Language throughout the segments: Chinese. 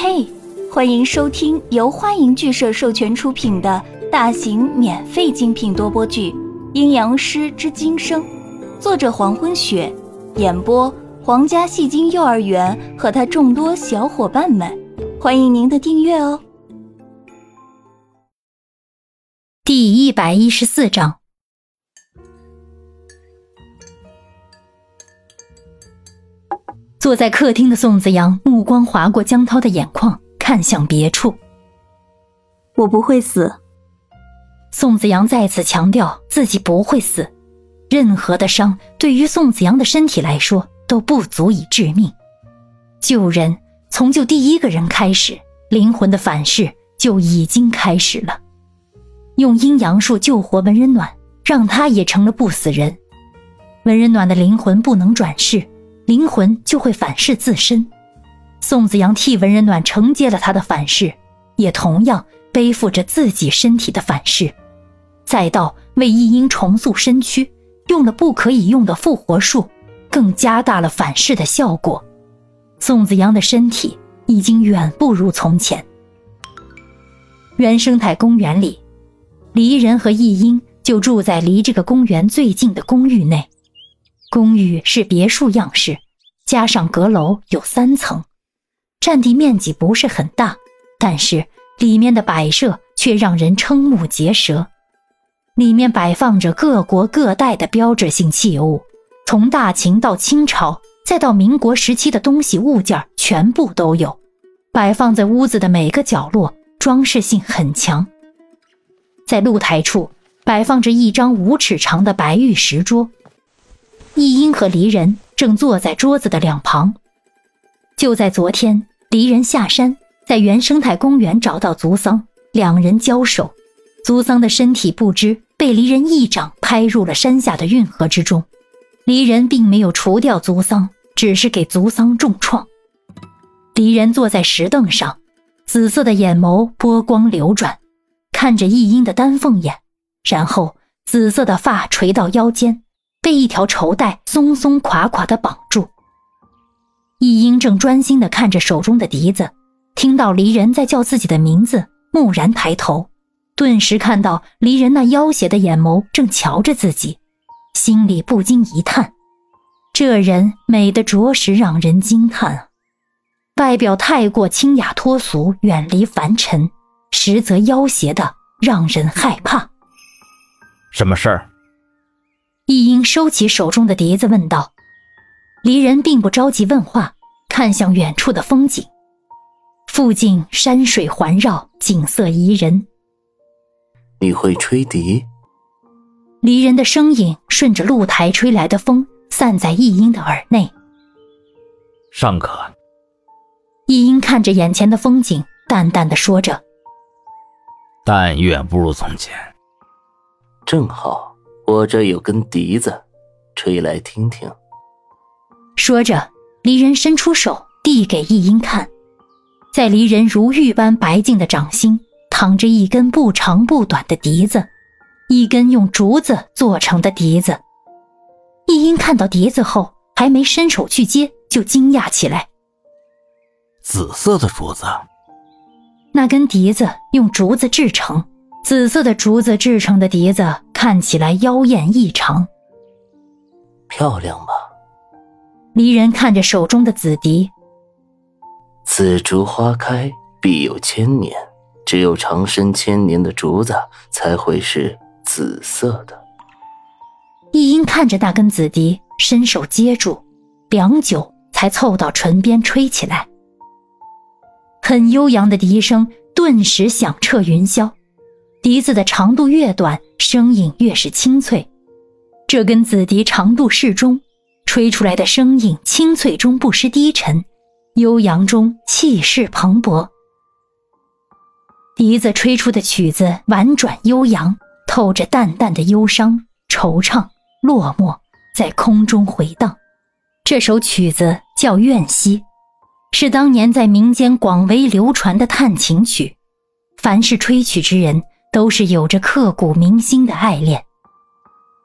嘿，欢迎收听由欢迎剧社授权出品的大型免费精品多播剧《阴阳师之今生》，作者黄昏雪，演播皇家戏精幼儿园和他众多小伙伴们，欢迎您的订阅哦。第一百一十四章。坐在客厅的宋子阳目光划过江涛的眼眶，看向别处。我不会死。宋子阳再次强调自己不会死。任何的伤对于宋子阳的身体来说都不足以致命。救人从救第一个人开始，灵魂的反噬就已经开始了。用阴阳术救活文人暖，让他也成了不死人。文人暖的灵魂不能转世。灵魂就会反噬自身，宋子阳替文人暖承接了他的反噬，也同样背负着自己身体的反噬。再到为一英重塑身躯，用了不可以用的复活术，更加大了反噬的效果。宋子阳的身体已经远不如从前。原生态公园里，离人和一英就住在离这个公园最近的公寓内。公寓是别墅样式，加上阁楼有三层，占地面积不是很大，但是里面的摆设却让人瞠目结舌。里面摆放着各国各代的标志性器物，从大秦到清朝，再到民国时期的东西物件全部都有，摆放在屋子的每个角落，装饰性很强。在露台处摆放着一张五尺长的白玉石桌。易英和离人正坐在桌子的两旁。就在昨天，离人下山，在原生态公园找到族桑，两人交手，族桑的身体不知被离人一掌拍入了山下的运河之中。离人并没有除掉族桑，只是给族桑重创。离人坐在石凳上，紫色的眼眸波光流转，看着易英的丹凤眼，然后紫色的发垂到腰间。被一条绸带松松垮垮的绑住。易英正专心的看着手中的笛子，听到离人在叫自己的名字，蓦然抬头，顿时看到离人那妖邪的眼眸正瞧着自己，心里不禁一叹：这人美得着实让人惊叹啊！外表太过清雅脱俗，远离凡尘，实则妖邪的让人害怕。什么事儿？易英收起手中的笛子，问道：“离人并不着急问话，看向远处的风景。附近山水环绕，景色宜人。你会吹笛？”离人的声音顺着露台吹来的风，散在易英的耳内。尚可。易英看着眼前的风景，淡淡的说着：“但远不如从前。”正好。我这有根笛子，吹来听听。说着，离人伸出手递给易英看，在离人如玉般白净的掌心，躺着一根不长不短的笛子，一根用竹子做成的笛子。易英看到笛子后，还没伸手去接，就惊讶起来：“紫色的竹子？那根笛子用竹子制成，紫色的竹子制成的笛子。”看起来妖艳异常，漂亮吗？离人看着手中的紫笛，紫竹花开必有千年，只有长生千年的竹子才会是紫色的。一英看着那根紫笛，伸手接住，良久才凑到唇边吹起来。很悠扬的笛声顿时响彻云霄。笛子的长度越短，声音越是清脆。这根紫笛长度适中，吹出来的声音清脆中不失低沉，悠扬中气势磅礴。笛子吹出的曲子婉转悠扬，透着淡淡的忧伤、惆怅、落寞，在空中回荡。这首曲子叫《怨兮》，是当年在民间广为流传的探情曲，凡是吹曲之人。都是有着刻骨铭心的爱恋。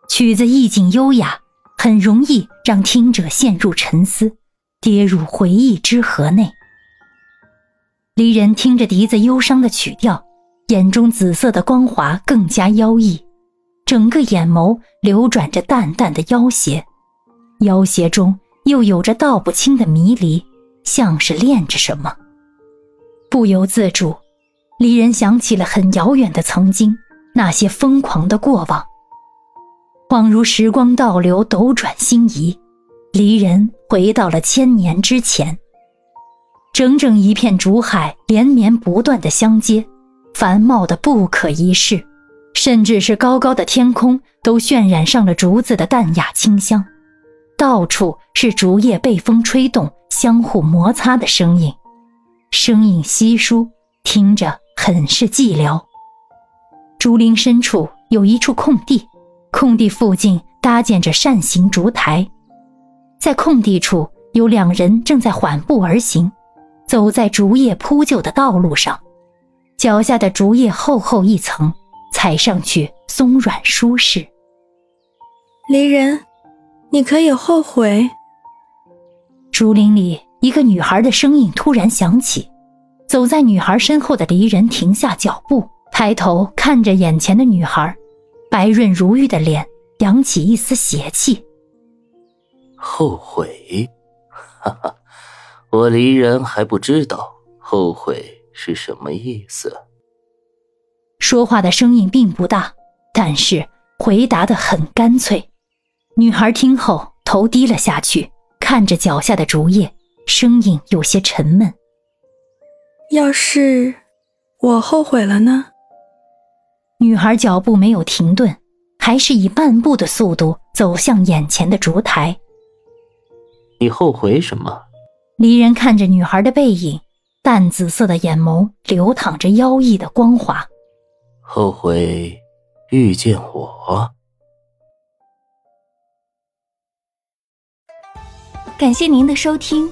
曲子意境优雅，很容易让听者陷入沉思，跌入回忆之河内。离人听着笛子忧伤的曲调，眼中紫色的光华更加妖异，整个眼眸流转着淡淡的妖邪，妖邪中又有着道不清的迷离，像是恋着什么。不由自主，离人想起了很遥远的曾经，那些疯狂的过往，恍如时光倒流，斗转星移，离人回到了千年之前。整整一片竹海，连绵不断的相接，繁茂的不可一世，甚至是高高的天空都渲染上了竹子的淡雅清香。到处是竹叶被风吹动、相互摩擦的声音，声音稀疏，听着很是寂寥。竹林深处有一处空地，空地附近搭建着扇形竹台，在空地处有两人正在缓步而行。走在竹叶铺就的道路上，脚下的竹叶厚厚一层，踩上去松软舒适。离人，你可以后悔。竹林里，一个女孩的声音突然响起。走在女孩身后的离人停下脚步，抬头看着眼前的女孩，白润如玉的脸扬起一丝邪气。后悔，哈哈。我离人还不知道后悔是什么意思。说话的声音并不大，但是回答的很干脆。女孩听后头低了下去，看着脚下的竹叶，声音有些沉闷。要是我后悔了呢？女孩脚步没有停顿，还是以半步的速度走向眼前的烛台。你后悔什么？离人看着女孩的背影，淡紫色的眼眸流淌着妖异的光华。后悔遇见我。感谢您的收听，